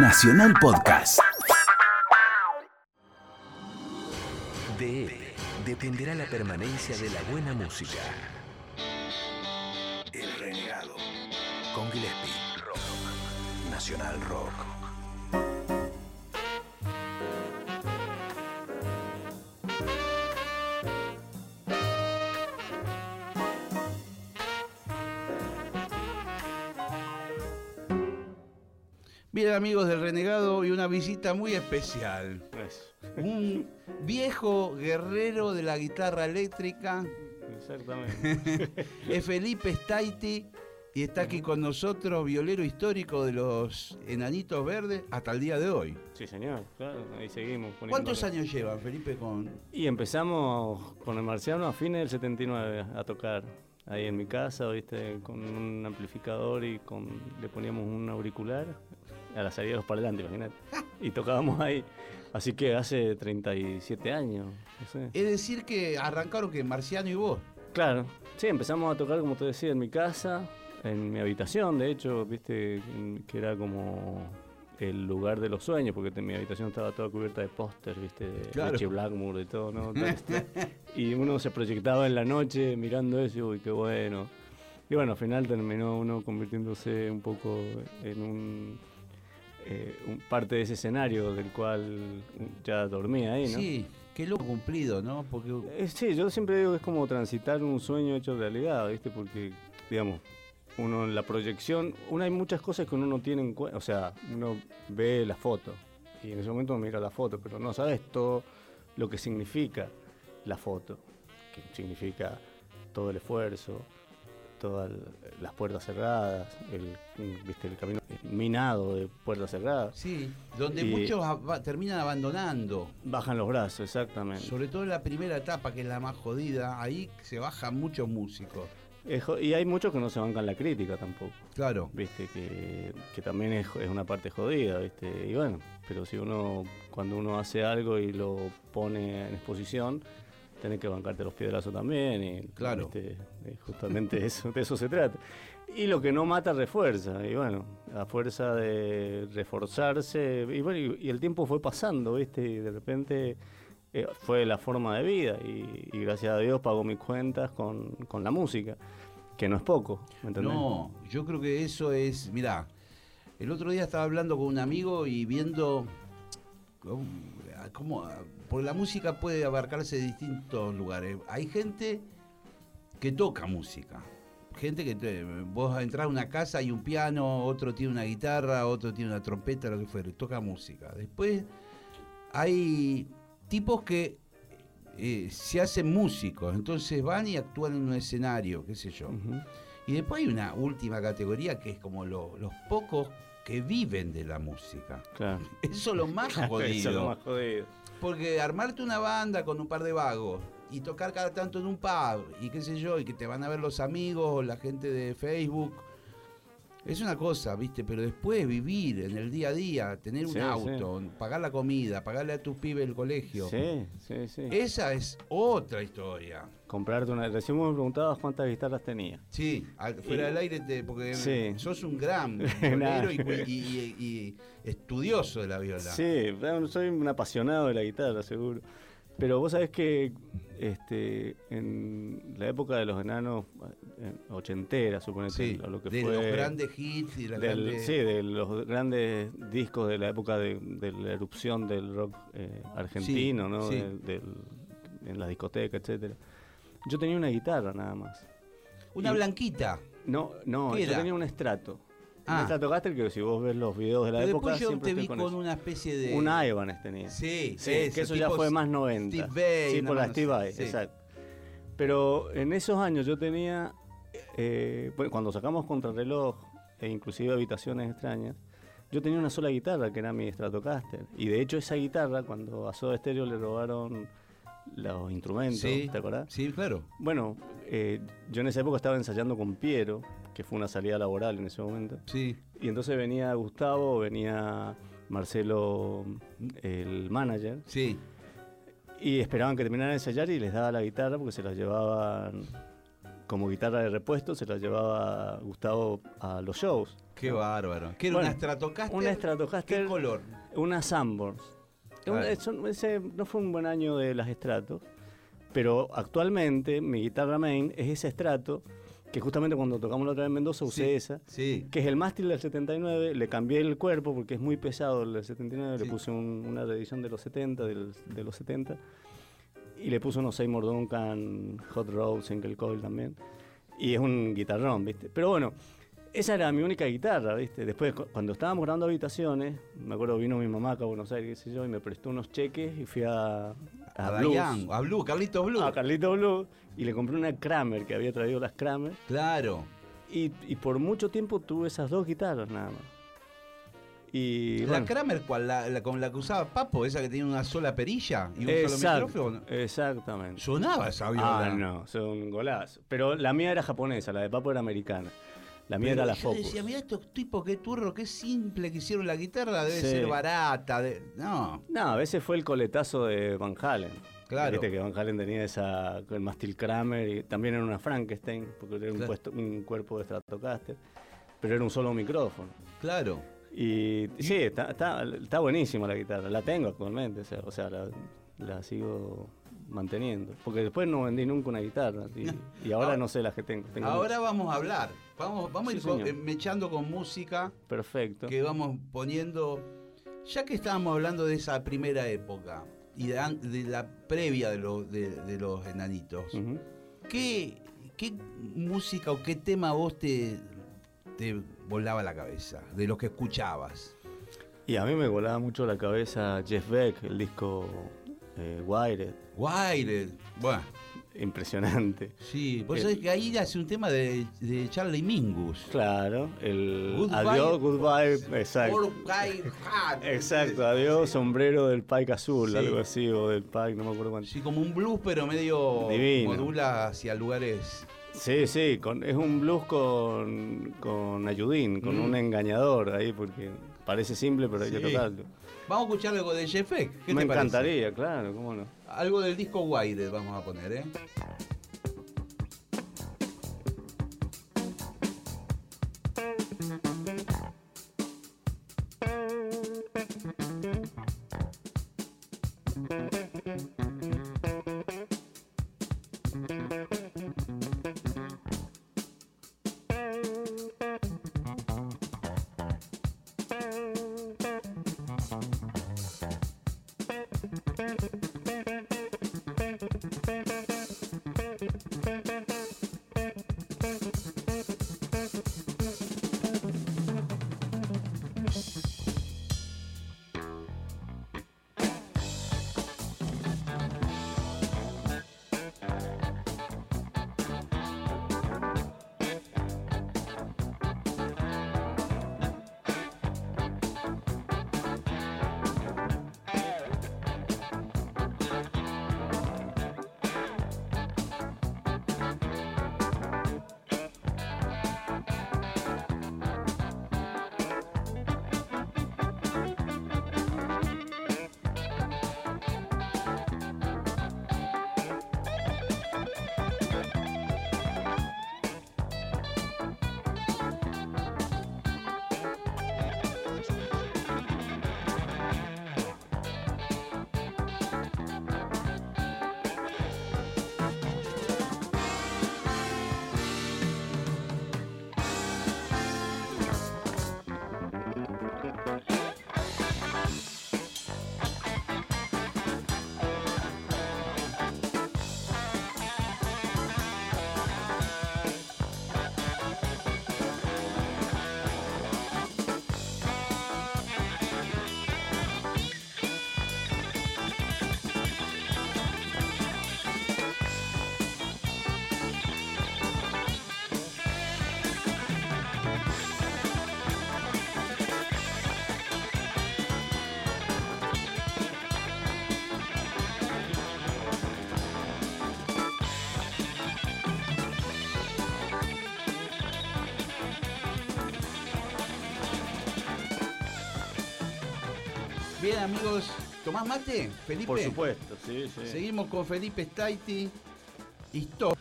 Nacional Podcast. De él dependerá la permanencia de la buena música. El renegado. Con Gillespie. Rock. Nacional Rock. Amigos del Renegado y una visita muy especial. Un viejo guerrero de la guitarra eléctrica Exactamente. es Felipe Staiti y está aquí con nosotros, violero histórico de los Enanitos Verdes hasta el día de hoy. Sí, señor, claro, ahí seguimos. ¿Cuántos años llevan, Felipe, con...? Y empezamos con el marciano a fines del 79 a tocar. Ahí en mi casa, viste, con un amplificador y con le poníamos un auricular a la salida de los parlantes, imagínate. Y tocábamos ahí. Así que hace 37 años, no sé. Es decir que arrancaron que Marciano y vos. Claro, sí, empezamos a tocar, como te decía, en mi casa, en mi habitación, de hecho, viste, que era como el lugar de los sueños, porque mi habitación estaba toda cubierta de póster, viste, de Claro. Richie Blackmore y todo, ¿no? Este, y uno se proyectaba en la noche mirando eso y, uy, qué bueno. Y bueno, al final terminó uno convirtiéndose un poco en un, eh, un parte de ese escenario del cual ya dormía ahí, ¿no? Sí, qué loco cumplido, ¿no? Porque Eh, sí, yo siempre digo que es como transitar un sueño hecho realidad, ¿viste? Porque, digamos, uno en la proyección, uno hay muchas cosas que uno no tiene en cuenta, o sea, uno ve la foto y en ese momento mira la foto, pero no sabes todo lo que significa la foto, que significa todo el esfuerzo, todas las puertas cerradas, el, ¿viste? el camino minado de puertas cerradas. sí, donde Y- muchos terminan abandonando. Bajan los brazos, exactamente. Sobre todo en la primera etapa, que es la más jodida, ahí se bajan muchos músicos. Es y hay muchos que no se bancan la crítica tampoco. Claro. viste que, que también es, es una parte jodida viste y bueno pero si uno cuando uno hace algo y lo pone en exposición tenés que bancarte los piedrazos también y Claro. eh, justamente eso de eso se trata y lo que no mata refuerza y bueno a fuerza de reforzarse y bueno y, y el tiempo fue pasando viste y de repente eh, fue la forma de vida y, y gracias a Dios pago mis cuentas con, con la música que no es poco ¿me entendés? No, yo creo que eso es, mirá, el otro día estaba hablando con un amigo y viendo cómo- porque la música puede abarcarse de distintos lugares. Hay gente que toca música. Gente que te- vos entras a una casa y un piano, otro tiene una guitarra, otro tiene una trompeta, lo que fuere, toca música. Después hay tipos que eh, se hacen músicos, entonces van y actúan en un escenario, qué sé yo. Y después hay una última categoría que es como lo- los pocos que viven de la música. Claro. Eso es lo más jodido. Eso es lo más jodido. Porque armarte una banda con un par de vagos y tocar cada tanto en un pub y qué sé yo, y que te van a ver los amigos o la gente de Facebook, es una cosa, ¿viste? Pero después vivir en el día a día, tener un Sí, auto, pagar la comida, pagarle a tus pibes el colegio, Sí, sí, sí. esa es otra historia. Comprarte una. Recién me preguntabas cuántas guitarras tenía. Sí, al- fuera Y- del aire, te- porque Sí. sos un gran violero y, y- y- estudioso de la viola. Sí, soy un apasionado de la guitarra, seguro. Pero vos sabés que este, en la época de los enanos eh, ochenteras, suponete, Sí, lo lo que de fue. los grandes hits y de las del- grandes... Sí, de los grandes discos de la época de, de la erupción del rock eh, argentino, Sí, ¿no? sí. Del- del- en la discoteca, etcétera. Yo tenía una guitarra nada más. Una y- blanquita. No, no, ¿Qué yo era? tenía un estrato. Ah. Stratocaster que si vos ves los videos de la Pero época después yo te vi con, una especie de... Un Ibanez tenía. Sí, Sí, que eso ya fue más 90. Steve Vai, sí, por la Steve sí. exacto. Pero en esos años yo tenía, eh, bueno, cuando sacamos Contrarreloj e inclusive Habitaciones Extrañas, yo tenía una sola guitarra que era mi Stratocaster. Y de hecho esa guitarra, cuando a Soda Stereo le robaron los instrumentos, Sí, ¿te acordás? Sí, claro. Bueno, eh, yo en esa época estaba ensayando con Piero, que fue una salida laboral en ese momento. Sí. Y entonces venía Gustavo, venía Marcelo, el manager, Sí. y esperaban que terminaran de ensayar y les daba la guitarra porque se la llevaban como guitarra de repuesto, se la llevaba Gustavo a los shows. Qué bárbaro. ¿Qué era Bueno, una Stratocaster? una Stratocaster. ¿Qué color? Una Sanborns. Un- eso- ese no fue un buen año de las Stratos, pero actualmente mi guitarra main es ese Strato, que justamente cuando tocamos la otra vez en Mendoza usé Sí, esa, Sí. que es el mástil del 79, le cambié el cuerpo porque es muy pesado el del 79, Sí. le puse un- una reedición de los 70, del- de los 70, y le puse unos Seymour Duncan, Hot Rod, Single Coil también, y es un guitarrón, ¿viste? Pero bueno, esa era mi única guitarra, ¿viste? Después, cu- cuando estábamos grabando habitaciones, me acuerdo vino mi mamá acá a Buenos Aires, qué sé yo, y me prestó unos cheques y fui a, A, Dayan, a Blue, Carlitos Blue. a Carlito Blue, y le compré una Kramer, que había traído las Kramer, Claro. y, y por mucho tiempo tuve esas dos guitarras nada más. Y la bueno, Kramer, ¿cuál? La, la- con la que usaba Papo, esa que tenía una sola perilla y un solo micrófono. exactamente. Sonaba esa viola. Ah, no, son un golazo. Pero la mía era japonesa, la de Papo era americana. La mía Pero era la yo Focus. decía, mira estos tipos, qué turro, qué simple que hicieron la guitarra, debe Sí. ser barata. de- No, No, a veces fue el coletazo de Van Halen. Claro. Viste que Van Halen tenía esa, el mástil Kramer y también era una Frankenstein, porque era un, puesto- un cuerpo de Stratocaster, pero era un solo micrófono. claro. Y sí, está, está, está buenísima la guitarra, la tengo actualmente, o sea, o sea, la, la sigo manteniendo. Porque después no vendí nunca una guitarra y, y ahora Ahora- no sé las que tengo. tengo Ahora vamos a hablar. Vamos, vamos a ir con- eh, mechando con música. Perfecto. que vamos poniendo. Ya que estábamos hablando de esa primera época y de, la previa de, los de, de los enanitos. ¿qué, ¿qué música o qué tema vos te, te volaba la cabeza de los que escuchabas? Y a mí me volaba mucho la cabeza Jeff Beck, el disco eh, Wired. Wired. Bueno, Impresionante. sí. Vos Eh, sabés que ahí hace un tema de, de Charlie Mingus. Claro, el Goodbye. adiós, goodbye, exacto. Adiós, sombrero del Pike azul, Sí. algo así, o del Pike, no me acuerdo cuánto. Sí, como un blues, pero medio Divino. modula hacia lugares. Sí, sí, con, es un blues con, con ayudín, con Mm. un engañador ahí, porque parece simple, pero hay que Sí. tocarlo. Vamos a escuchar algo de Jeff Beck. ¿Qué Me te parece? encantaría, claro, cómo no. Algo del disco Wired vamos a poner, ¿eh? Bien, amigos. ¿Tomás mate? Felipe. Por supuesto, sí, sí. Seguimos con Felipe Staiti. Y Stop.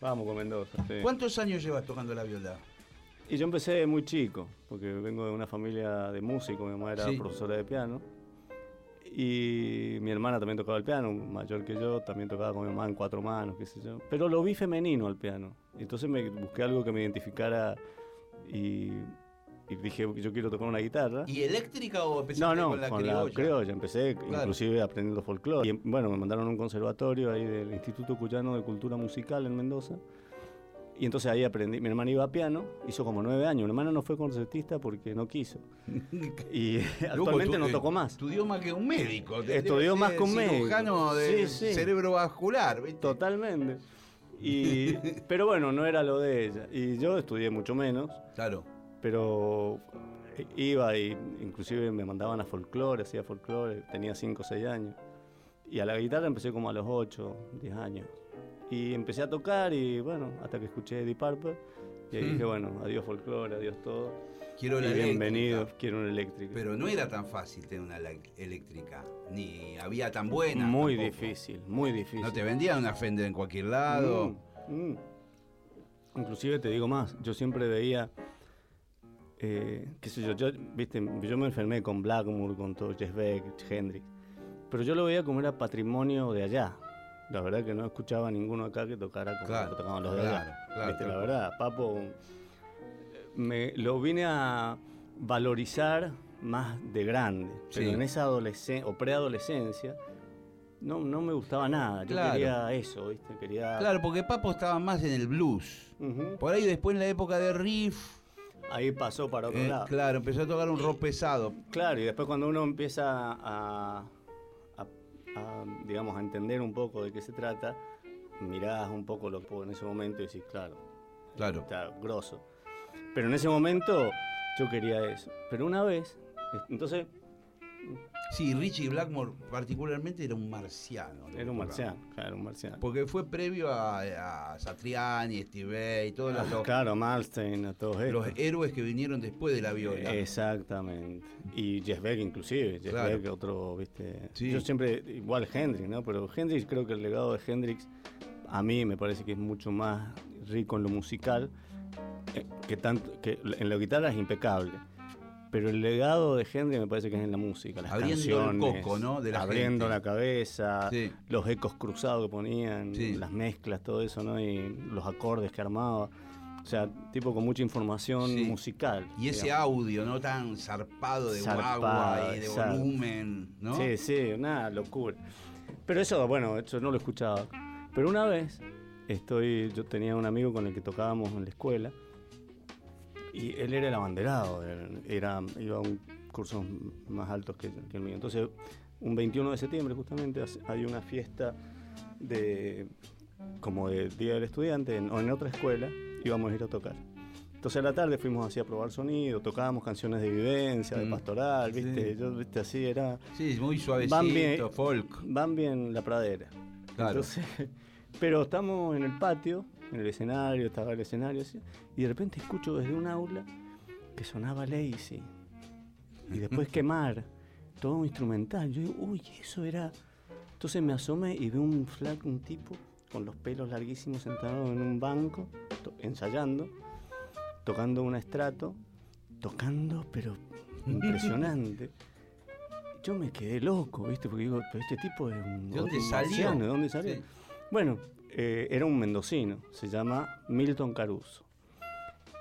Vamos con Mendoza, sí. ¿Cuántos años llevas tocando la viola? Y yo empecé muy chico, porque vengo de una familia de músicos, mi mamá era Sí. profesora de piano. Y mi hermana también tocaba el piano, mayor que yo, también tocaba con mi mamá en cuatro manos, qué sé yo. Pero lo vi femenino al piano. Entonces me busqué algo que me identificara y, y dije, yo quiero tocar una guitarra. ¿Y eléctrica o empezaste No, no, con la con criolla? la criolla. Empecé Claro. inclusive aprendiendo folclore. Y bueno, me mandaron a un conservatorio ahí del Instituto Cuyano de Cultura Musical en Mendoza. Y entonces ahí aprendí. Mi hermana iba a piano, hizo como nueve años. Mi hermana no fue concertista porque no quiso. Y actualmente no eh, tocó más. Estudió más que un médico. Estudió más que un médico. cirujano de Sí, ¿viste? Totalmente. Y, pero bueno, no era lo de ella. Y yo estudié mucho menos. Claro. Pero iba y inclusive me mandaban a folclore, hacía folclore, tenía 5 o 6 años. Y a la guitarra empecé como a los 8, 10 años. Y empecé a tocar y bueno, hasta que escuché Deep Purple. Y ahí Mm. dije, bueno, adiós folclore, adiós todo. Quiero la bienvenido, quiero una eléctrica. Pero no era tan fácil tener una eléctrica. Ni había tan buena. muy tampoco. difícil, muy difícil. No te vendían una Fender en cualquier lado. Mm, mm. Inclusive te digo más, yo siempre veía, eh, qué sé yo, yo, viste, yo me enfermé con Blackmore, con todo Jeff Beck, Hendrix, pero yo lo veía como era patrimonio de allá. La verdad que no escuchaba a ninguno acá que tocara como Claro, tocaban los de allá. claro, claro, Viste, la verdad, Papo, me lo vine a valorizar más de grande, pero Sí. en esa adolescencia o preadolescencia no, no me gustaba nada. Yo Claro. quería eso, ¿viste? Quería. Claro, porque Papo estaba más en el blues. Por ahí después en la época de Riff, Ahí pasó para otro eh, lado. claro, empezó a tocar un rock pesado. Claro, y después cuando uno empieza a, a- a, digamos, a entender un poco de qué se trata, mirás un poco lo que en ese momento y decís, claro, Claro. está grosso. Pero en ese momento yo quería eso. Pero una vez, entonces Sí, Richie Blackmore particularmente era un marciano. era un marciano, claro, un marciano. Porque fue previo a, a Satriani, Steve Vai, todos los, los- Claro, Malstein, a todos estos. los héroes que vinieron después de la viola. Exactamente. Y Jeff Beck inclusive, Jeff Claro. Beck otro, viste. Sí. Yo siempre, igual Hendrix, ¿no? Pero Hendrix creo que el legado de Hendrix a mí me parece que es mucho más rico en lo musical, eh, que tanto, que en la guitarra es impecable. Pero el legado de Hendrix me parece que es en la música, las Abriendo el canciones, coco, ¿no? de la abriendo gente. la cabeza, Sí. los ecos cruzados que ponían, Sí. las mezclas, todo eso, ¿no? Y los acordes que armaba. O sea, tipo con mucha información Sí. musical. Y ese digamos. audio, ¿no? Tan zarpado de Zarpado, guagua y de volumen, ¿no? Sí, sí, una locura. Pero eso, bueno, eso no lo escuchaba. Pero una vez, estoy, yo tenía un amigo con el que tocábamos en la escuela y él era el abanderado, era, iba a un cursos más altos que, que el mío. Entonces, un 21 de septiembre justamente hay una fiesta de como de Día del Estudiante en, o en otra escuela íbamos a ir a tocar. Entonces a la tarde fuimos así a probar sonido, tocábamos canciones de vivencia, de Mm, pastoral, sí. viste, yo viste así era Sí, muy suavecito, Van bien. folk. van bien la pradera. Claro. Entonces, pero estamos en el patio, en el escenario, estaba el escenario así, y de repente escucho desde un aula que sonaba Lazy. Y después quemar, todo instrumental. Yo digo, uy, eso era. Entonces me asomé y veo un flaco, un tipo, con los pelos larguísimos sentado en un banco, to- ensayando, tocando un estrato, tocando, pero impresionante. Yo me quedé loco, ¿viste? Porque digo, pero este tipo es un. ¿De dónde salió? ¿De dónde salió? Sí. Bueno, eh, era un mendocino, se llama Milton Caruso.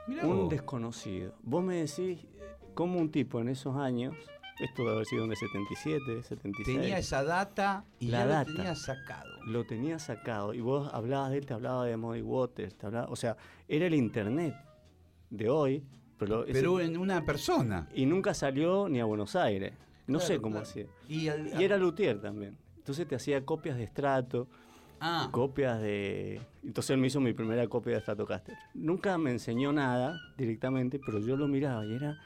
Mirá Un vos. desconocido. Vos me decís eh, cómo un tipo en esos años, esto debe haber sido en el 77, 76, Tenía esa data y La ya data. lo tenía sacado. lo tenía sacado y vos hablabas de él, te hablaba de Muddy Waters, te hablaba, o sea, era el internet de hoy, pero, ese- en una persona. y nunca salió ni a Buenos Aires. No Claro, sé cómo claro. hacía. Y, al- Y era luthier también. Entonces te hacía copias de estrato, Ah, copias de... Entonces él me hizo mi primera copia de Stratocaster. Nunca me enseñó nada directamente, pero yo lo miraba y era...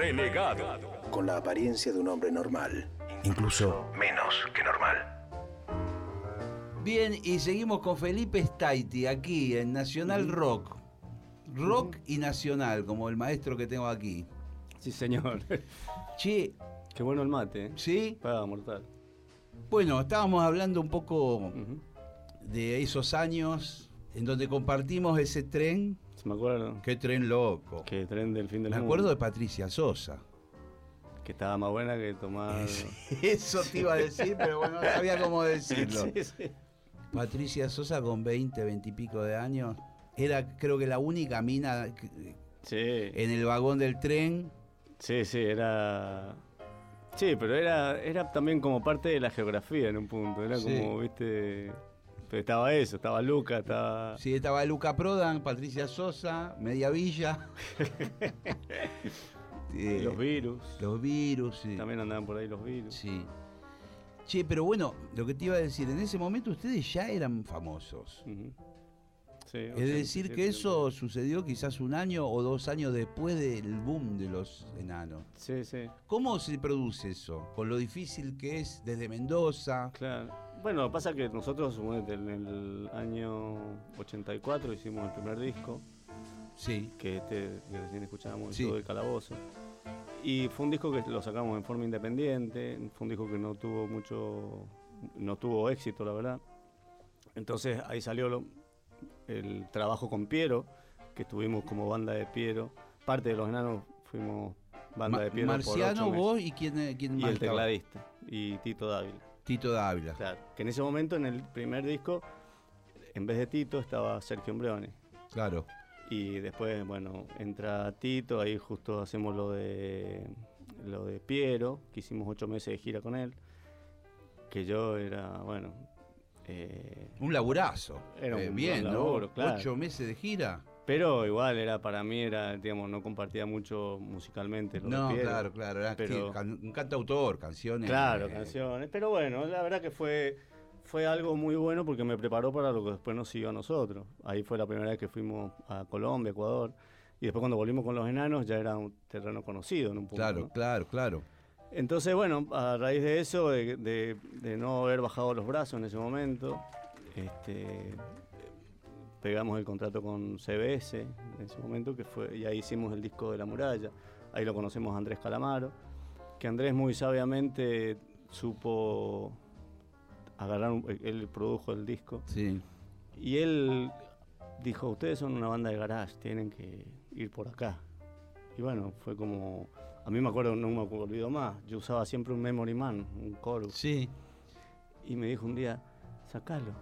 renegado. Con la apariencia de un hombre normal. Incluso menos que normal. Bien, y seguimos con Felipe Staiti aquí en Nacional Rock. Rock y Nacional, como el maestro que tengo aquí. Sí, señor. Che, Qué bueno el mate, ¿eh? ¿sí? Paga mortal. Bueno, estábamos hablando un poco de esos años en donde compartimos ese tren. Se me acuerdo. Qué tren loco. Que tren del fin del Me mundo. acuerdo de Patricia Sosa. Que estaba más buena que tomar. Eso te iba a decir, pero bueno, no sabía cómo decirlo. Sí, sí. Patricia Sosa con 20, 20 y pico de años. Era creo que la única mina que- Sí, en el vagón del tren. sí, sí, era. Sí, pero era, era también como parte de la geografía en un punto. Era como, viste. Pero estaba eso, estaba Luca, estaba. Sí, estaba Luca Prodan, Patricia Sosa, Media Villa. Eh, Los virus. los virus, sí. También andaban por ahí los virus. Sí. Che, pero bueno, lo que te iba a decir, en ese momento ustedes ya eran famosos. Ujú. Sí, Es 87, decir, que eso sucedió quizás un año o dos años después del boom de los enanos. Sí, sí, ¿Cómo se produce eso? Con lo difícil que es desde Mendoza. claro. Bueno, pasa que nosotros, en el año 84 hicimos el primer disco, Sí. que este que recién escuchábamos, Sí. el Calabozo. Y fue un disco que lo sacamos en forma independiente, fue un disco que no tuvo mucho, no tuvo éxito, la verdad. Entonces ahí salió lo- el trabajo con Piero, que estuvimos como banda de Piero. Parte de los enanos fuimos banda Ma- de Piero por Marciano, ocho meses. vos y quién, eh, quién y el tecladista, y Tito Dávila. Tito Dávila. Claro, que en ese momento, en el primer disco, en vez de Tito estaba Sergio Ombrone. Claro. Y después, bueno, entra Tito, ahí justo hacemos lo de lo de Piero, que hicimos ocho meses de gira con él. Que yo era, bueno, eh, Un laburazo. Era un Eh, buen bien, laburo, ¿no? claro. Ocho meses de gira. Pero igual era para mí, era, digamos, no compartía mucho musicalmente. Lo No, Piero. claro, claro. Era pero- can- un cantautor, canciones. Claro, eh, canciones. Pero bueno, la verdad que fue, fue algo muy bueno porque me preparó para lo que después nos siguió a nosotros. Ahí fue la primera vez que fuimos a Colombia, Ecuador. Y después cuando volvimos con los enanos ya era un terreno conocido en un punto. Claro, ¿no? claro, claro. Entonces, bueno, a raíz de eso, de, de- de no haber bajado los brazos en ese momento, este, pegamos el contrato con CBS en ese momento, que fue, y ahí hicimos el disco de La Muralla. Ahí lo conocemos a Andrés Calamaro, que Andrés muy sabiamente supo agarrar, un- él produjo el disco, Sí. y él dijo, ustedes son una banda de garage, tienen que ir por acá. Y bueno, fue como, a mí me acuerdo, no me olvido más, yo usaba siempre un Memory Man, un chorus, Sí. y me dijo un día, sacalo.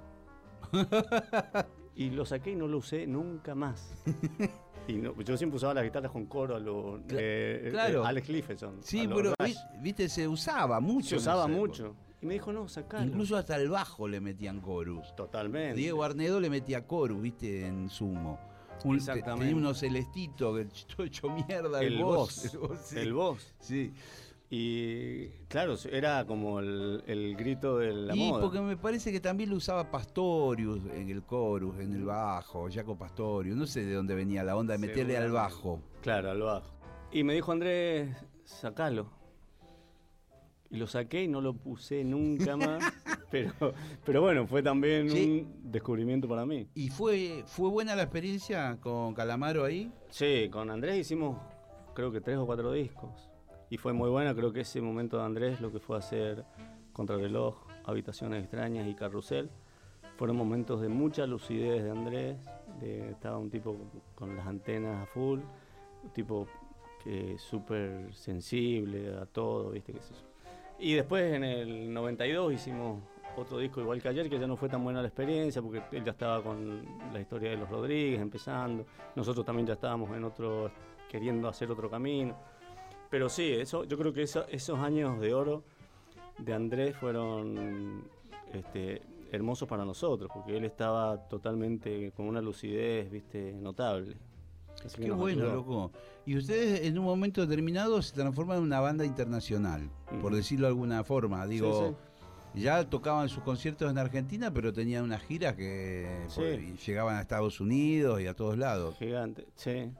y lo saqué y no lo usé nunca más. y no- yo siempre usaba las guitarras con coro a lo eh, claro. eh, Alex Lifeson. Sí, a pero Rush. viste, se usaba mucho. se usaba mucho. Y me dijo, no, sacalo. Incluso hasta el bajo le metían chorus. Totalmente. Diego Arnedo le metía chorus, viste, en sumo. Un, Exactamente. tenía unos celestitos, que todo hecho mierda. el voz. El voz, sí. El voz. Sí. Y claro, era como el, el grito de la y moda. porque me parece que también lo usaba Pastorius en el chorus, en el bajo, Jaco Pastorius. No sé de dónde venía la onda de meterle al bajo. Claro, al bajo. Y me dijo Andrés, sacalo. Y lo saqué y no lo puse nunca más. pero, pero bueno, fue también Sí. un descubrimiento para mí. ¿Y fue, fue buena la experiencia con Calamaro ahí? Sí, con Andrés hicimos creo que tres o cuatro discos. Y fue muy buena, creo que ese momento de Andrés, lo que fue hacer Contrarreloj, Habitaciones Extrañas y Carrusel, fueron momentos de mucha lucidez de Andrés. de- estaba un tipo con las antenas a full, un tipo que súper sensible a todo, ¿viste? qué sé yo. Y después en el 92 hicimos otro disco igual que ayer, que ya no fue tan buena la experiencia, porque él ya estaba con la historia de los Rodríguez empezando, nosotros también ya estábamos en otro, queriendo hacer otro camino. Pero sí, eso, yo creo que eso- esos años de oro de Andrés fueron este, hermosos para nosotros, porque él estaba totalmente con una lucidez, viste, notable. Así Qué bueno, ayudó. loco. Y ustedes en un momento determinado se transforman en una banda internacional, por decirlo de alguna forma. Digo, Sí, ya tocaban sus conciertos en Argentina, pero tenían unas giras que Sí. por- y llegaban a Estados Unidos y a todos lados. Gigante, sí.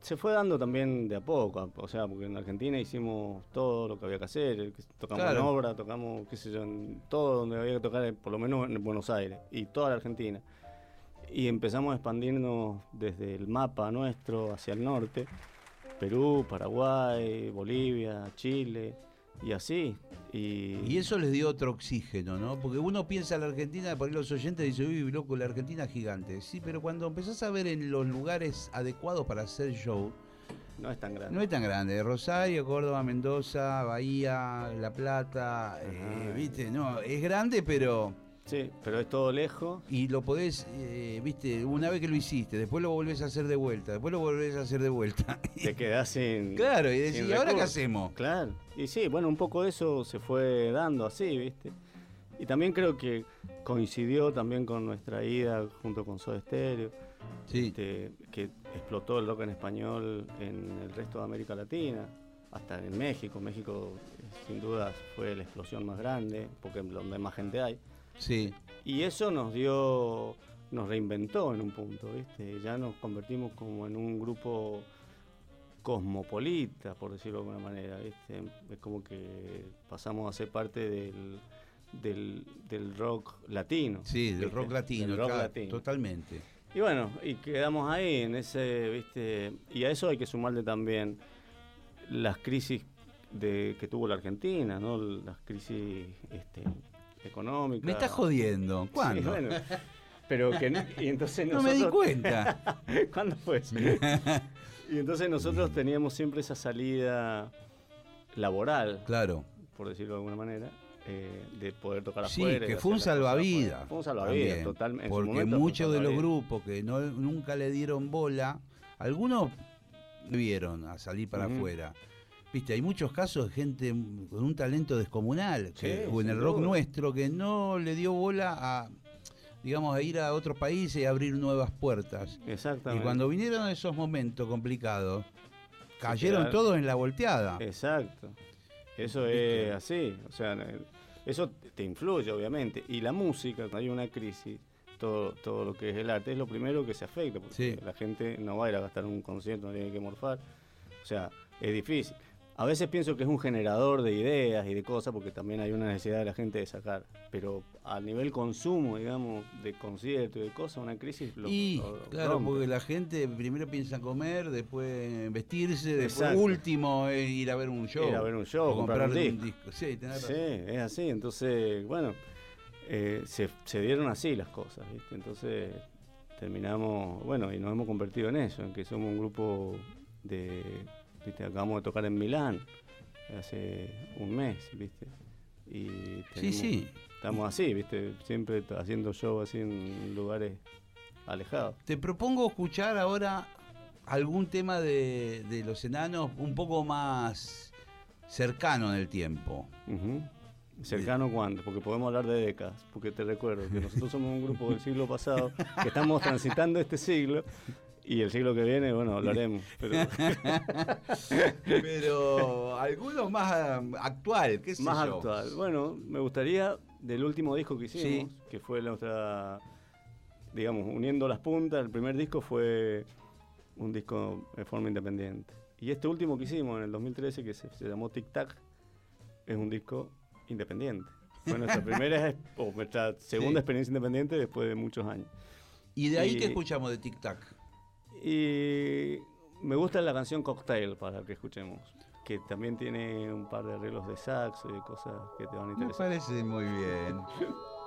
Se fue dando también de a poco, o sea, porque en Argentina hicimos todo lo que había que hacer, tocamos en obra, tocamos, qué sé yo, en todo donde había que tocar, por lo menos en Buenos Aires y toda la Argentina. Y empezamos a expandirnos desde el mapa nuestro hacia el norte, Perú, Paraguay, Bolivia, Chile, y así. Y... eso les dio otro oxígeno, ¿no? Porque uno piensa en la Argentina, por ahí los oyentes dicen, uy, loco, la Argentina es gigante. Sí, pero cuando empezás a ver en los lugares adecuados para hacer show, no es tan grande. No es tan grande. Rosario, Córdoba, Mendoza, Bahía, La Plata, eh, viste, no, es grande, pero Sí, pero es todo lejos. Y lo podés, eh, viste, una vez que lo hiciste, después lo volvés a hacer de vuelta, después lo volvés a hacer de vuelta. Te quedás sin. Claro, y decís, ¿y ahora qué hacemos? Claro. Y sí, bueno, un poco eso se fue dando así, viste. Y también creo que coincidió también con nuestra ida junto con Soda Stereo. Sí. Este, que explotó el rock en español en el resto de América Latina, hasta en México. México, sin duda, fue la explosión más grande, porque es donde más gente hay. Sí. Y eso nos dio, nos reinventó en un punto, ¿viste? Ya nos convertimos como en un grupo cosmopolita, por decirlo de alguna manera, ¿viste? Es como que pasamos a ser parte del, del, rock latino. Sí, del rock latino, rock latino. totalmente. Y bueno, y quedamos ahí en ese, ¿viste? Y a eso hay que sumarle también las crisis de, que tuvo la Argentina, ¿no? Las crisis este, económica. Me está jodiendo. ¿Cuándo? pero que y entonces no me di cuenta. ¿Cuándo fue? y entonces nosotros teníamos siempre esa salida laboral. Claro. Por decirlo de alguna manera. Eh, de poder tocar sí, afuera. que fue un salvavidas. Fue un salvavidas, totalmente. Porque muchos de los grupos que no, nunca le dieron bola, algunos vieron a salir para afuera. Viste, hay muchos casos de gente con un talento descomunal, o en el rock nuestro, que no le dio bola a, digamos, a ir a otros países y abrir nuevas puertas. Exactamente. Y cuando vinieron esos momentos complicados, cayeron todos en la volteada. Exacto. Eso es así. O sea, eso te influye, obviamente. Y la música, cuando hay una crisis, todo, todo lo que es el arte, es lo primero que se afecta. Porque la gente no va a ir a gastar un concierto, no tiene que morfar. O sea, es difícil. A veces pienso que es un generador de ideas y de cosas, porque también hay una necesidad de la gente de sacar. Pero a nivel consumo, digamos, de conciertos y de cosas, una crisis lo, Y claro, porque la gente primero piensa en comer, después vestirse, después último ir a ver un show. Ir a ver un show, comprar, un disco. Sí, sí es así. Entonces, bueno, eh, se, se dieron así las cosas, ¿viste? Entonces terminamos, bueno, y nos hemos convertido en eso, en que somos un grupo de Acabamos de tocar en Milán hace un mes, ¿viste? Y sí, sí. Estamos así, ¿viste? Siempre haciendo show así en lugares alejados. Te propongo escuchar ahora algún tema de, los enanos un poco más cercano en el tiempo. ¿Cercano cuándo? Porque podemos hablar de décadas. Porque te recuerdo que nosotros somos un grupo del siglo pasado que estamos transitando este siglo y el siglo que viene, bueno, hablaremos. Pero, pero algunos más actual, ¿qué sé Más actual. Bueno, me gustaría del último disco que hicimos, que fue nuestra, digamos, uniendo las puntas. El primer disco fue un disco de forma independiente. Y este último que hicimos en el 2013, que se, llamó Tic Tac, es un disco independiente. Fue nuestra primera o nuestra segunda experiencia independiente después de muchos años. ¿Y de ahí qué escuchamos de Tic Tac? Y me gusta la canción Cocktail para que escuchemos, que también tiene un par de arreglos de saxo y cosas que te van a interesar. Me parece muy bien.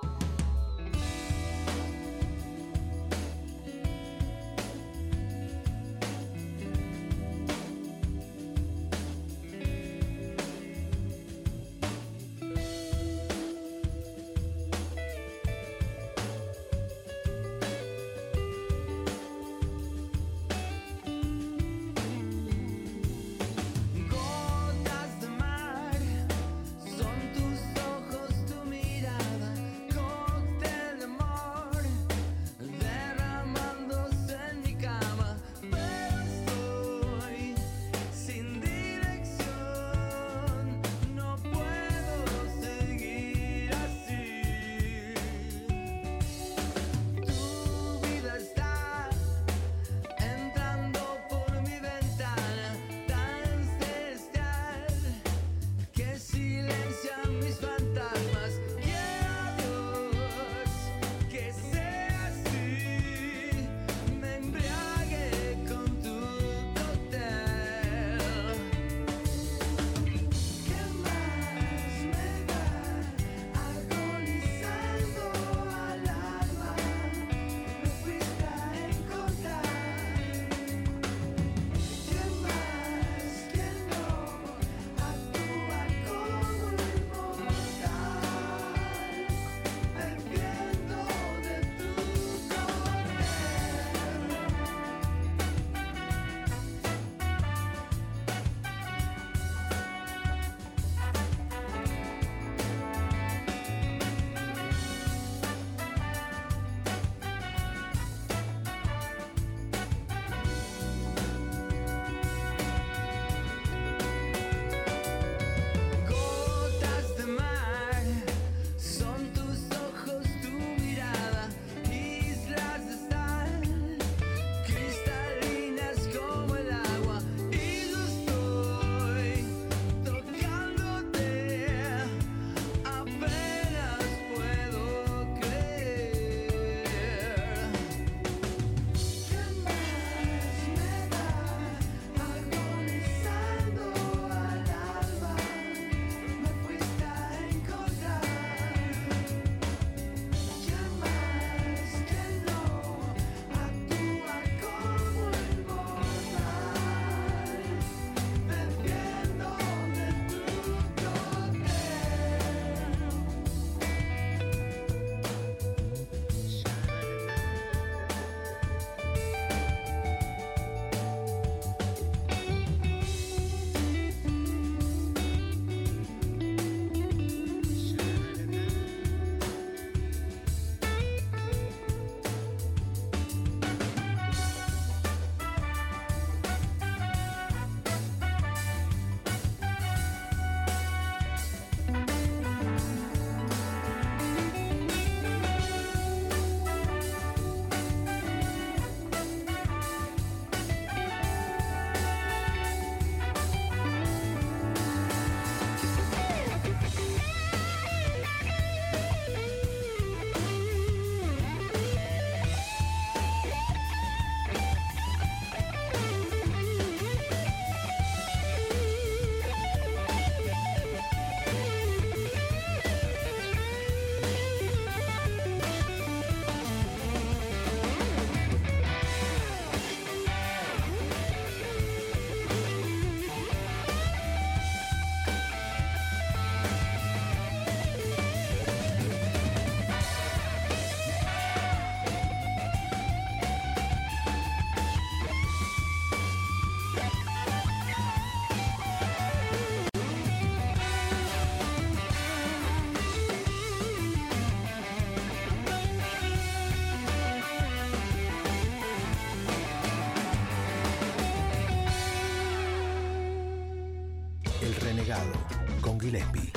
Gillespie.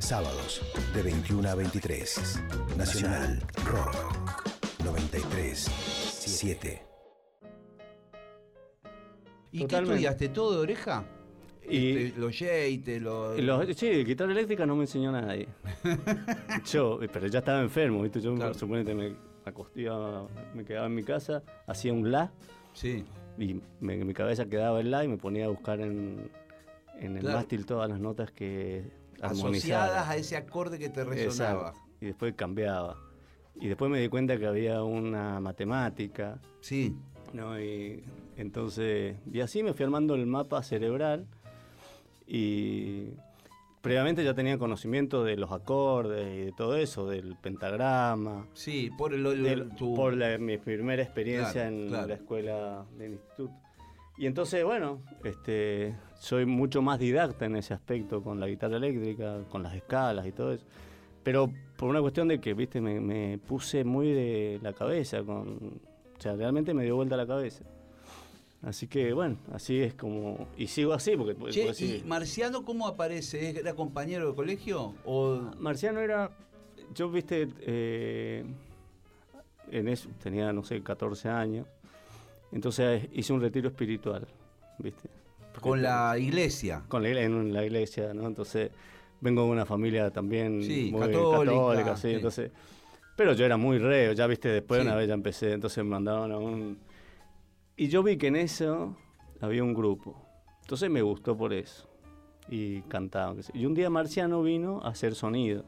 Sábados de 21 a 23. Nacional Rock 93 7. ¿Y qué Totalmente. estudiaste? ¿Todo de oreja? Y- Este, los Yates, los... Los- sí, guitarra eléctrica no me enseñó nadie. yo, pero ya estaba enfermo, ¿viste? Yo Claro. suponete me acostaba, me quedaba en mi casa, hacía un la Sí. y me- mi cabeza quedaba en la y me ponía a buscar en, en el Claro. mástil todas las notas que Asociadas a ese acorde que te resonaba. Exacto. Y después cambiaba. Y después me di cuenta que había una matemática, Sí. ¿no? Y entonces, y así me fui armando el mapa cerebral y previamente ya tenía conocimiento de los acordes y de todo eso, del pentagrama, Sí, por el, el- del- tu- por la- mi primera experiencia Claro, en claro. la escuela del instituto. Y entonces, bueno, este, soy mucho más didacta en ese aspecto con la guitarra eléctrica, con las escalas y todo eso. Pero por una cuestión de que, viste, me, me puse muy de la cabeza, con, o sea, realmente me dio vuelta la cabeza. Así que, bueno, así es como... Y sigo así porque... Che, porque sí. ¿y Marciano cómo aparece? ¿Era compañero de colegio? ¿O Marciano era. Yo, viste, eh, en eso tenía, no sé, 14 años. Entonces hice un retiro espiritual, viste. Con la iglesia? Con la, en la iglesia, ¿no? Entonces vengo de una familia también Sí, muy católica, sí, sí. entonces. Pero yo era muy reo, ya viste, después una vez ya empecé, entonces me mandaron a un. Y yo vi que en eso había un grupo. Entonces me gustó por eso. Y cantaban. Y un día Marciano vino a hacer sonido.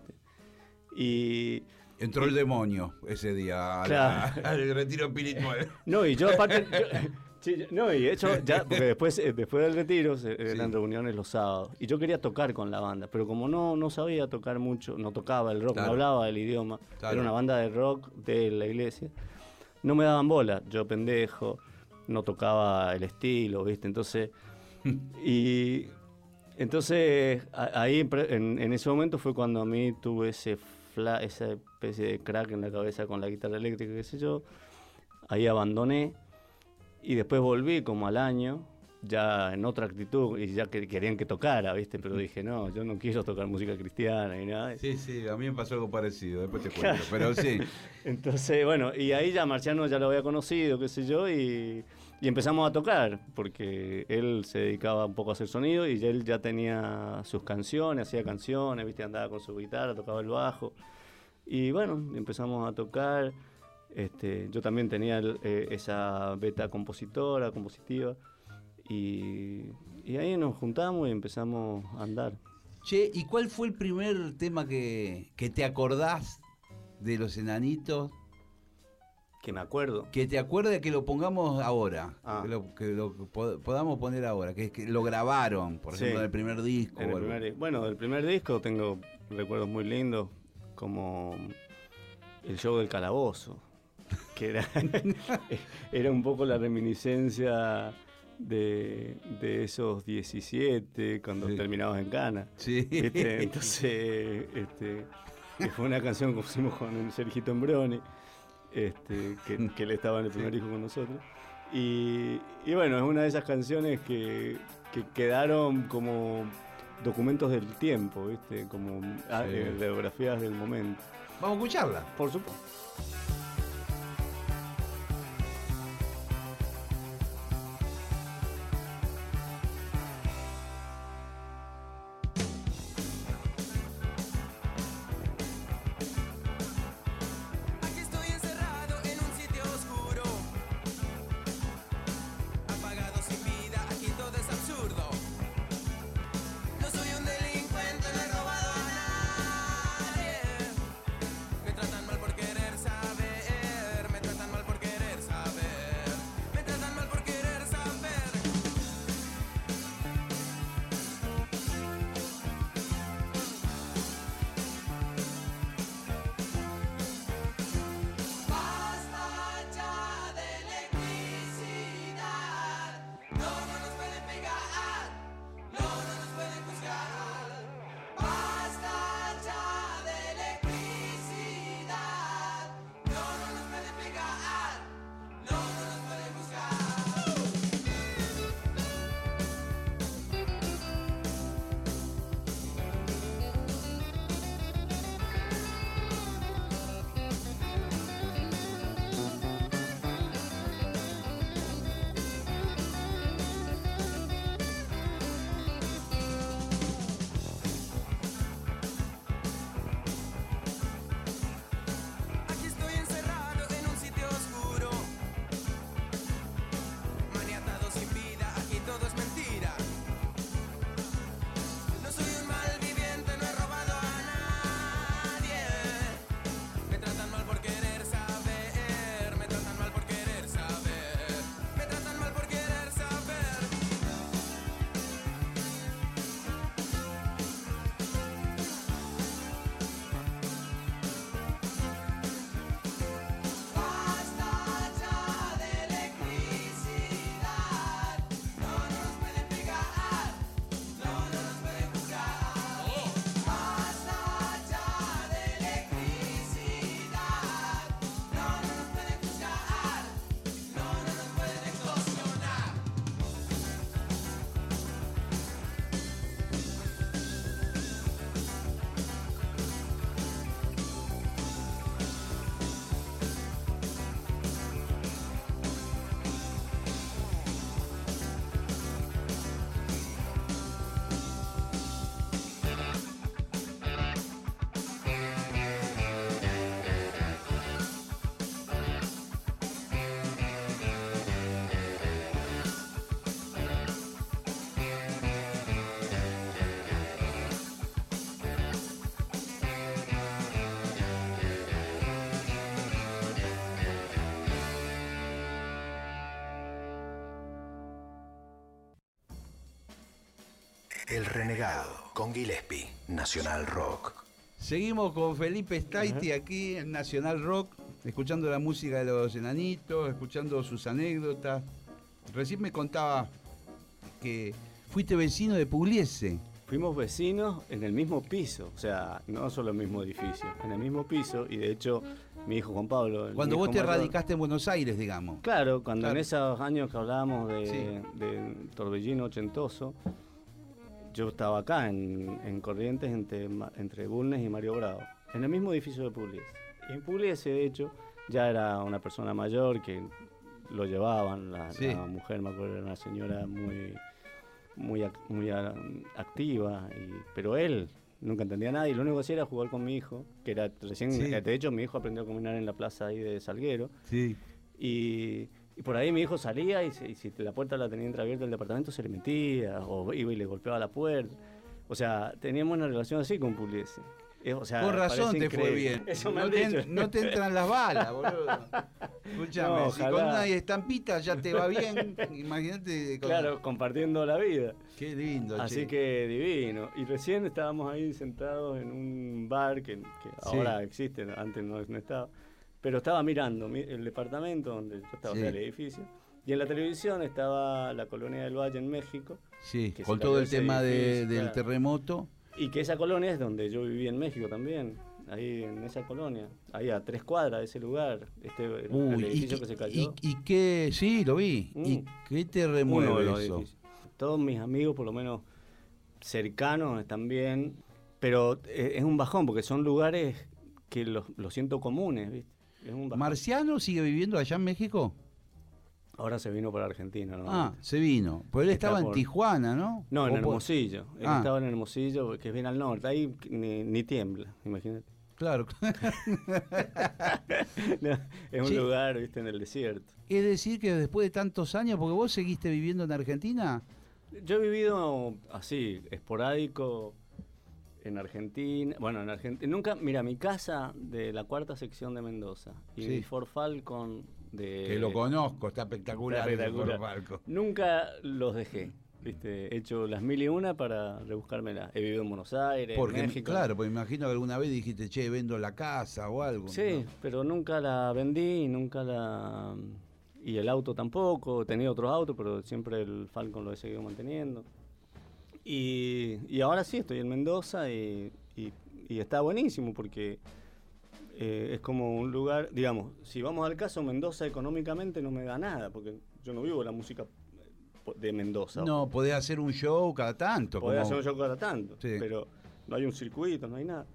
Y. Entró el demonio ese día al, Claro. al retiro espiritual. No, y yo aparte. yo- sí, no, y hecho, ya, porque después, eh, después del retiro se- eran Sí. reuniones los sábados. Y yo quería tocar con la banda, pero como no, no sabía tocar mucho, no tocaba el rock, Claro. no hablaba el idioma, Claro. era una banda de rock de la iglesia, no me daban bola. Yo, pendejo, no tocaba el estilo, ¿viste? Entonces. y. Entonces, ahí en, en ese momento fue cuando a mí tuve ese fla- esa especie de crack en la cabeza con la guitarra eléctrica, qué sé yo. Ahí abandoné y después volví como al año, ya en otra actitud y ya que querían que tocara, ¿viste? Pero dije, no, yo no quiero tocar música cristiana y nada. Sí, sí, a mí me pasó algo parecido, después te cuento. Pero sí. Entonces, bueno, y ahí ya Marciano ya lo había conocido, qué sé yo, y, y empezamos a tocar, porque él se dedicaba un poco a hacer sonido y él ya tenía sus canciones, hacía canciones, viste, andaba con su guitarra, tocaba el bajo. Y bueno, empezamos a tocar. Este, yo también tenía el- eh, esa beta compositora, compositiva, y, y ahí nos juntamos y empezamos a andar. Che, ¿y cuál fue el primer tema que, que te acordás de los enanitos? Que me acuerdo. Que te acuerdes que lo pongamos ahora. Ah. Que lo, que lo po- podamos poner ahora. Que, que lo grabaron, por Sí. ejemplo, en el primer disco. En el primer di- bueno, del primer disco tengo recuerdos muy lindos, como el show del calabozo, que era, era un poco la reminiscencia de, de esos 17 cuando Sí. terminabas en Cana. Sí. ¿viste? Entonces, este, que fue una canción que pusimos con el Sergito Embroni, este, que, que él estaba en el primer disco con nosotros. Y, y bueno, es una de esas canciones que, que quedaron como documentos del tiempo, ¿viste? Como ah, Sí. eh, radiografías del momento. Vamos a escucharla. Por supuesto. El Renegado con Gillespie, Nacional Rock. Seguimos con Felipe Staiti aquí en Nacional Rock, escuchando la música de los enanitos, escuchando sus anécdotas. Recién me contaba que fuiste vecino de Pugliese. Fuimos vecinos en el mismo piso, o sea, no solo en el mismo edificio, en el mismo piso, y de hecho, mi hijo Juan Pablo. el Cuando vos te mayor- radicaste en Buenos Aires, digamos. Claro, cuando Claro. en esos años que hablábamos de, Sí. de torbellino ochentoso, yo estaba acá en, en Corrientes entre, entre Bulnes y Mario Bravo, en el mismo edificio de Pugliese. Y en Pugliese, de hecho, ya era una persona mayor que lo llevaban, la, Sí. la mujer, me acuerdo, era una señora muy, muy, muy ah, activa, y- pero él nunca entendía nada y lo único que hacía era jugar con mi hijo, que era recién, Sí. de hecho mi hijo aprendió a caminar en la plaza ahí de Salguero. Sí. Y, y por ahí mi hijo salía y, y si la puerta la tenía entreabierta del departamento se le metía o iba y le golpeaba la puerta. O sea, teníamos una relación así con Pugliese. O sea, Con razón te fue bien. Eso no, te, dicho. no te entran las balas, boludo. Escuchame, No, si con una estampita ya te va bien, imagínate. con- Claro, compartiendo la vida. Qué lindo, Así che. que divino. Y recién estábamos ahí sentados en un bar que, que Sí. ahora existe, antes no, no estaba. Pero estaba mirando mi- el departamento donde yo estaba, o sea, Sí. el edificio. Y en la televisión estaba la colonia del Valle en México. Sí, que con todo el tema de- edificio, del claro. terremoto. Y que esa colonia es donde yo viví en México también. Ahí en esa colonia. Ahí a tres cuadras de ese lugar. Este, el Uy, y, edificio qué- que se cayó. y- y qué, sí, lo vi. ¿Y Mm. qué te de remueve eso? Todos mis amigos, por lo menos cercanos, están bien. Pero eh, es un bajón porque son lugares que los, los siento comunes, ¿viste? ¿Marciano sigue viviendo allá en México? Ahora se vino para Argentina, ¿no? Ah, se vino. Pues él Está estaba en Tijuana, ¿no? No, en Hermosillo. Él Ah. estaba en Hermosillo, que es bien al norte. Ahí ni, ni tiembla, imagínate. Claro. No, es un Sí. lugar, viste, en el desierto. es decir, que después de tantos años, porque vos seguiste viviendo en Argentina. Yo he vivido así, esporádico, en Argentina. Bueno, en Argentina. Nunca, mira, mi casa de la cuarta sección de Mendoza y Sí. mi Ford Falcon de. Que lo conozco, está espectacular. Está el. Ford Falcon. Nunca los dejé. ¿viste? He hecho las mil y una para rebuscármela. He vivido en Buenos Aires, Porque, en México. claro, pues imagino que alguna vez dijiste, che, vendo la casa o algo. Sí, ¿no? pero nunca la vendí, nunca la... Y el auto tampoco, he tenido otros autos, pero siempre el Falcon lo he seguido manteniendo. Y, y ahora sí, estoy en Mendoza y, y- y está buenísimo porque eh, es como un lugar, digamos, si vamos al caso, Mendoza económicamente no me da nada, porque yo no vivo la música eh, de Mendoza. No, podés hacer un show cada tanto. Podés como- hacer un show cada tanto, Sí. pero no hay un circuito, no hay nada.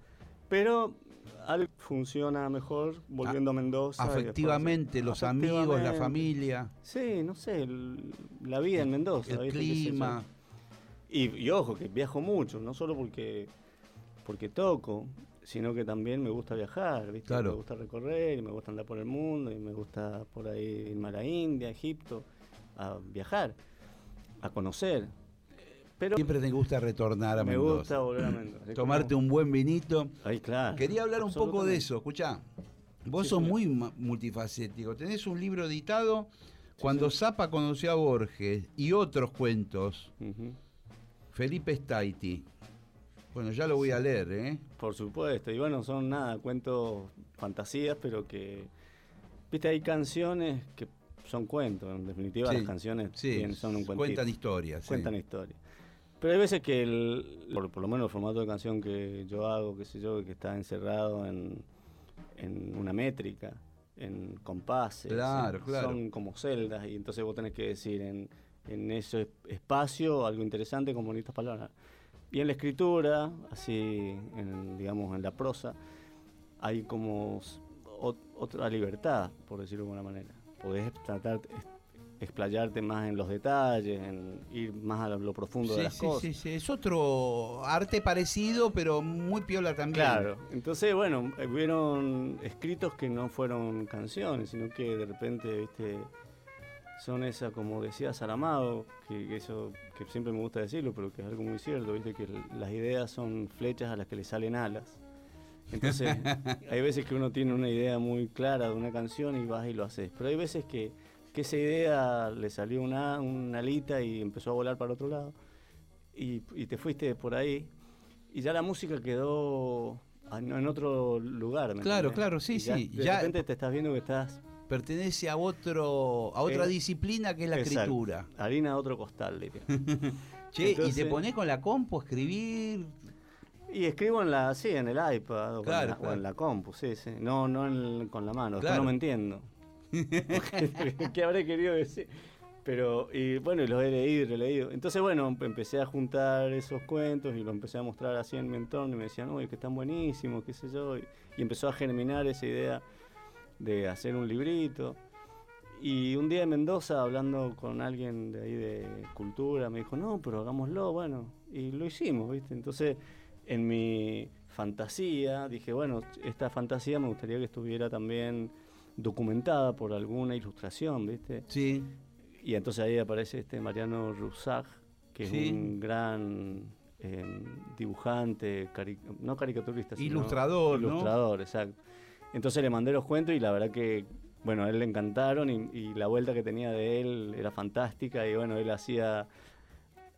Pero algo funciona mejor volviendo a, Mendoza. después- Afectivamente, los amigos, la familia, Sí, no sé, el- la vida en Mendoza. el clima. Y, y ojo, que viajo mucho, no solo porque, porque toco, sino que también me gusta viajar, ¿viste? Claro. Me gusta recorrer, y me gusta andar por el mundo, y me gusta por ahí irme a la India, Egipto, a viajar, a conocer. Pero Siempre te gusta retornar a me Mendoza. gusta volver a Mendoza. Tomarte como- un buen vinito. Ay, claro. Quería hablar un poco de eso. Escuchá, vos Sí, sos sí. muy multifacético. Tenés un libro editado cuando Zapa conoció a Borges y otros cuentos. Ujú. Felipe Staiti. Bueno, ya lo voy a leer, ¿eh? Por supuesto, y bueno, son nada, cuentos, fantasías, pero que, viste, hay canciones que son cuentos, en definitiva Sí, las canciones Sí, son un cuentito. cuentan historias. sí. cuentan historias. Pero hay veces que, el, por, por lo menos el formato de canción que yo hago, qué sé yo, que está encerrado en, en una métrica, en compases, Claro, en- claro. son como celdas, y entonces vos tenés que decir en, en ese espacio algo interesante con bonitas palabras. Y en la escritura, así, en, digamos, en la prosa, hay como ot- otra libertad, por decirlo de alguna manera. Podés tratar, explayarte más en los detalles, en ir más a lo profundo de Sí, las sí, cosas. sí, sí. Es otro arte parecido, pero muy piola también. Claro, entonces bueno, hubieron escritos que no fueron canciones, sino que de repente, viste, son esas, como decía Saramago, que, que eso, que siempre me gusta decirlo, pero que es algo muy cierto, viste, que las ideas son flechas a las que le salen alas. Entonces, hay veces que uno tiene una idea muy clara de una canción y vas y lo haces, pero hay veces que, que esa idea le salió una, una alita y empezó a volar para otro lado. y, y te fuiste por ahí y ya la música quedó en otro lugar. ¿me Claro, claro, sí, Y ya sí, De ya- repente te estás viendo que estás Pertenece a otro a otra Eh, disciplina que es la Exacto. escritura. harina de otro costal, diría. Che, y te pones con la compu a escribir. Y escribo en la, sí, en el iPad o, con Claro, la, o en la compu, sí, sí. No, no en- con la mano, Claro. no me entiendo. ¿Qué habré querido decir? Pero, y bueno, y los he leído y releído. Entonces, bueno, empecé a juntar esos cuentos y los empecé a mostrar así en mi entorno y me decían, uy, que están buenísimos, qué sé yo. Y, y empezó a germinar esa idea de hacer un librito. Y un día en Mendoza, hablando con alguien de ahí de cultura, me dijo, no, pero hagámoslo, bueno. Y lo hicimos, ¿viste? Entonces, en mi fantasía, dije, bueno, esta fantasía me gustaría que estuviera también documentada por alguna ilustración, ¿viste? Sí. Y entonces ahí aparece este Mariano Rusag, que Sí. es un gran eh, dibujante, cari- no caricaturista, sino Ilustrador, ¿no? Ilustrador, exacto. Entonces le mandé los cuentos y la verdad que, bueno, a él le encantaron y, y la vuelta que tenía de él era fantástica y bueno, él hacía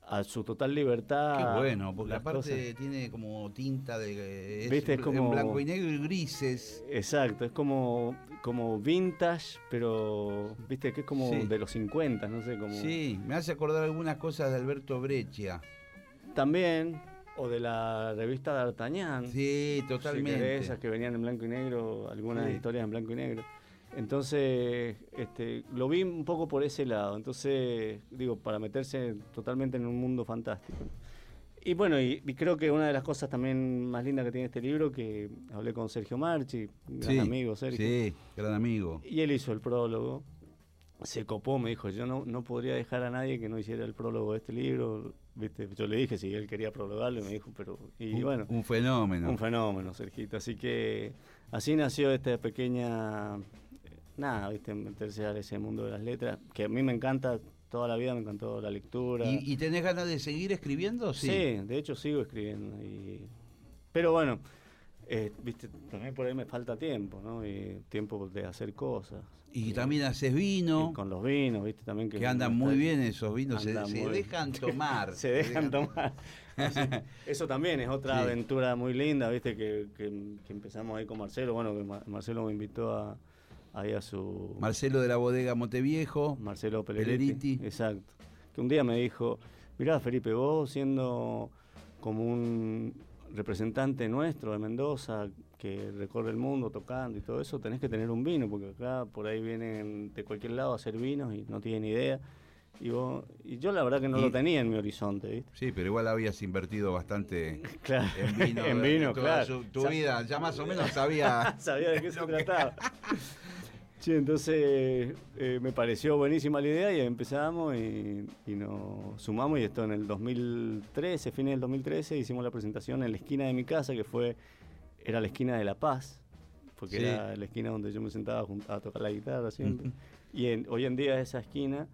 a su total libertad. Qué bueno, porque aparte cosas. tiene como tinta de es Viste, es como- en blanco y negro y grises. Exacto, es como, como vintage, pero viste que es como Sí. de los 50, no sé, como... Sí, me hace acordar algunas cosas de Alberto Breccia. También, o de la revista D'Artagnan. Sí, Si querés, totalmente. esas que venían en blanco y negro, algunas Sí. historias en blanco y negro. Entonces, este, lo vi un poco por ese lado. Entonces, digo, para meterse totalmente en un mundo fantástico. Y bueno, y, y creo que una de las cosas también más lindas que tiene este libro, que hablé con Sergio Marchi, un gran Sí, amigo Sergio, Sí, gran amigo. y él hizo el prólogo. Se copó, me dijo, yo no, no podría dejar a nadie que no hiciera el prólogo de este libro. ¿Viste? Yo le dije si él quería prologarlo y me dijo, pero... Y un, bueno, un fenómeno. un fenómeno, Sergito. Así que así nació esta pequeña. Nada, ¿viste? Meterse a ese mundo de las letras. Que a mí me encanta, toda la vida me encantó la lectura. ¿Y, y tenés ganas de seguir escribiendo? sí. de hecho sigo escribiendo. Y... Pero bueno, eh, ¿viste? También por ahí me falta tiempo, ¿no? Y tiempo de hacer cosas. Y Y- también haces vino, con los vinos, ¿viste? También que, que andan muy bien esos vinos, se, dejan tomar. se dejan tomar. Así, Eso también es otra Sí. aventura muy linda, viste, que, que- que empezamos ahí con Marcelo. Bueno, que Ma- Marcelo me invitó a, ahí a su. Marcelo de la bodega Monteviejo. Marcelo. Pelleriti. Exacto. Que un día me dijo: Mirá, Felipe, vos siendo como un representante nuestro de Mendoza, que recorre el mundo tocando y todo eso, tenés que tener un vino, porque acá por ahí vienen de cualquier lado a hacer vinos y no tienen idea. Y, vos, y yo la verdad que no Y- lo tenía en mi horizonte, ¿viste? Sí, pero igual habías invertido bastante Claro. en vino. en vino, toda claro. su- tu vida, ya más o menos sabía. Sabía de qué se trataba. Sí, entonces eh, me pareció buenísima la idea y empezamos y, y nos sumamos y esto en el 2013, fines del 2013, hicimos la presentación en la esquina de mi casa, que fue, era la esquina de La Paz, porque Sí. era la esquina donde yo me sentaba a tocar la guitarra siempre. y en- hoy en día esa esquina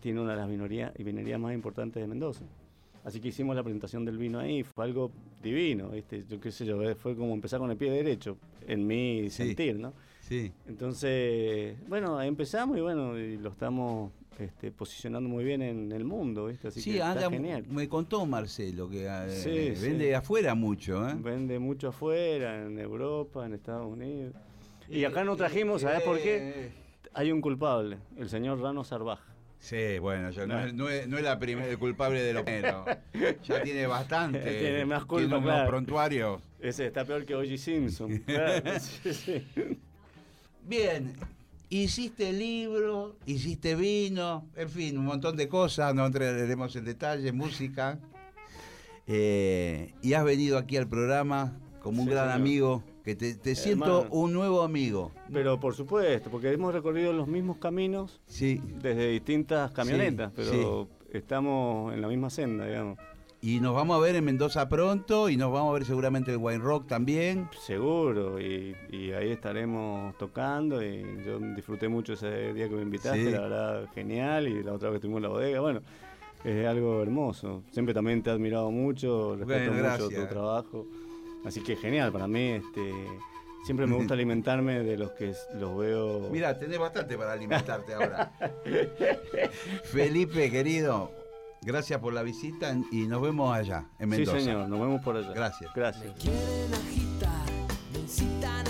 tiene una de las vinerías, y vinerías más importantes de Mendoza. Así que hicimos la presentación del vino ahí, fue algo divino, ¿viste? Yo qué sé yo, eh, fue como empezar con el pie derecho, en mi Sí. sentir, ¿no? Sí. Entonces, bueno, ahí empezamos y bueno, y lo estamos este, posicionando muy bien en el mundo, ¿viste? Así Sí, que anda, está genial. me contó Marcelo que eh, Sí, sí. vende afuera mucho, ¿eh? Vende mucho afuera, en Europa, en Estados Unidos. Y acá no trajimos, ¿sabes por qué? Eh, Hay un culpable, el señor Rano Sarvaj. Sí, bueno, yo no, No. es- no es, no es la primer, el culpable de lo primero. Ya tiene bastante. Tiene más culpa, Tiene unos claro. prontuarios. Ese está peor que O.G. Simpson. Claro, sí, sí. Bien, hiciste libro, hiciste vino, en fin, un montón de cosas, no entraremos en detalle, música. Eh, y has venido aquí al programa como un Sí, gran señor. amigo, que te, te siento Hermano. un nuevo amigo. Pero por supuesto, porque hemos recorrido los mismos caminos Sí, desde distintas camionetas, Sí, pero estamos en la misma senda, digamos. Y nos vamos a ver en Mendoza pronto y nos vamos a ver seguramente en Wine Rock también. Seguro, y, y ahí estaremos tocando. Y yo disfruté mucho ese día que me invitaste, Sí. la verdad, genial. Y la otra vez que estuvimos en la bodega, bueno, es algo hermoso. Siempre también te he admirado mucho, respeto Bueno, mucho tu trabajo. Así que genial, para mí, este. Siempre me gusta alimentarme de los que los veo. Mira, tenés bastante para alimentarte ahora. Felipe, querido, Gracias por la visita y nos vemos allá, en Mendoza. Sí, señor, nos vemos por allá. Gracias. Gracias. Me quieren agitar, me incitan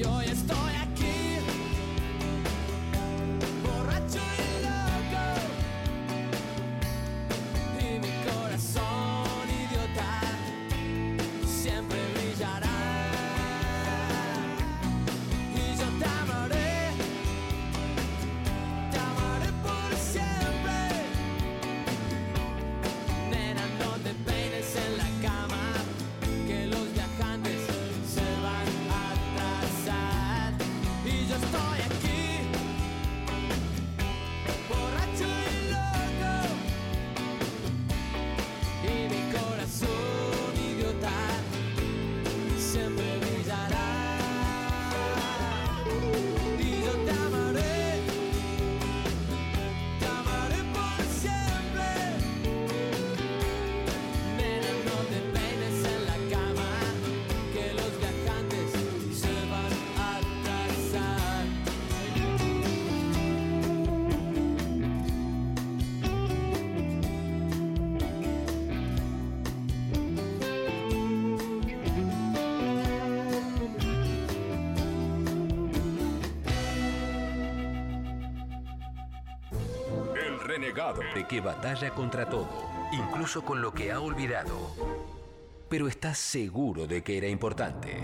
Yo, estoy renegado. De que batalla contra todo, incluso con lo que ha olvidado. Pero está seguro de que era importante.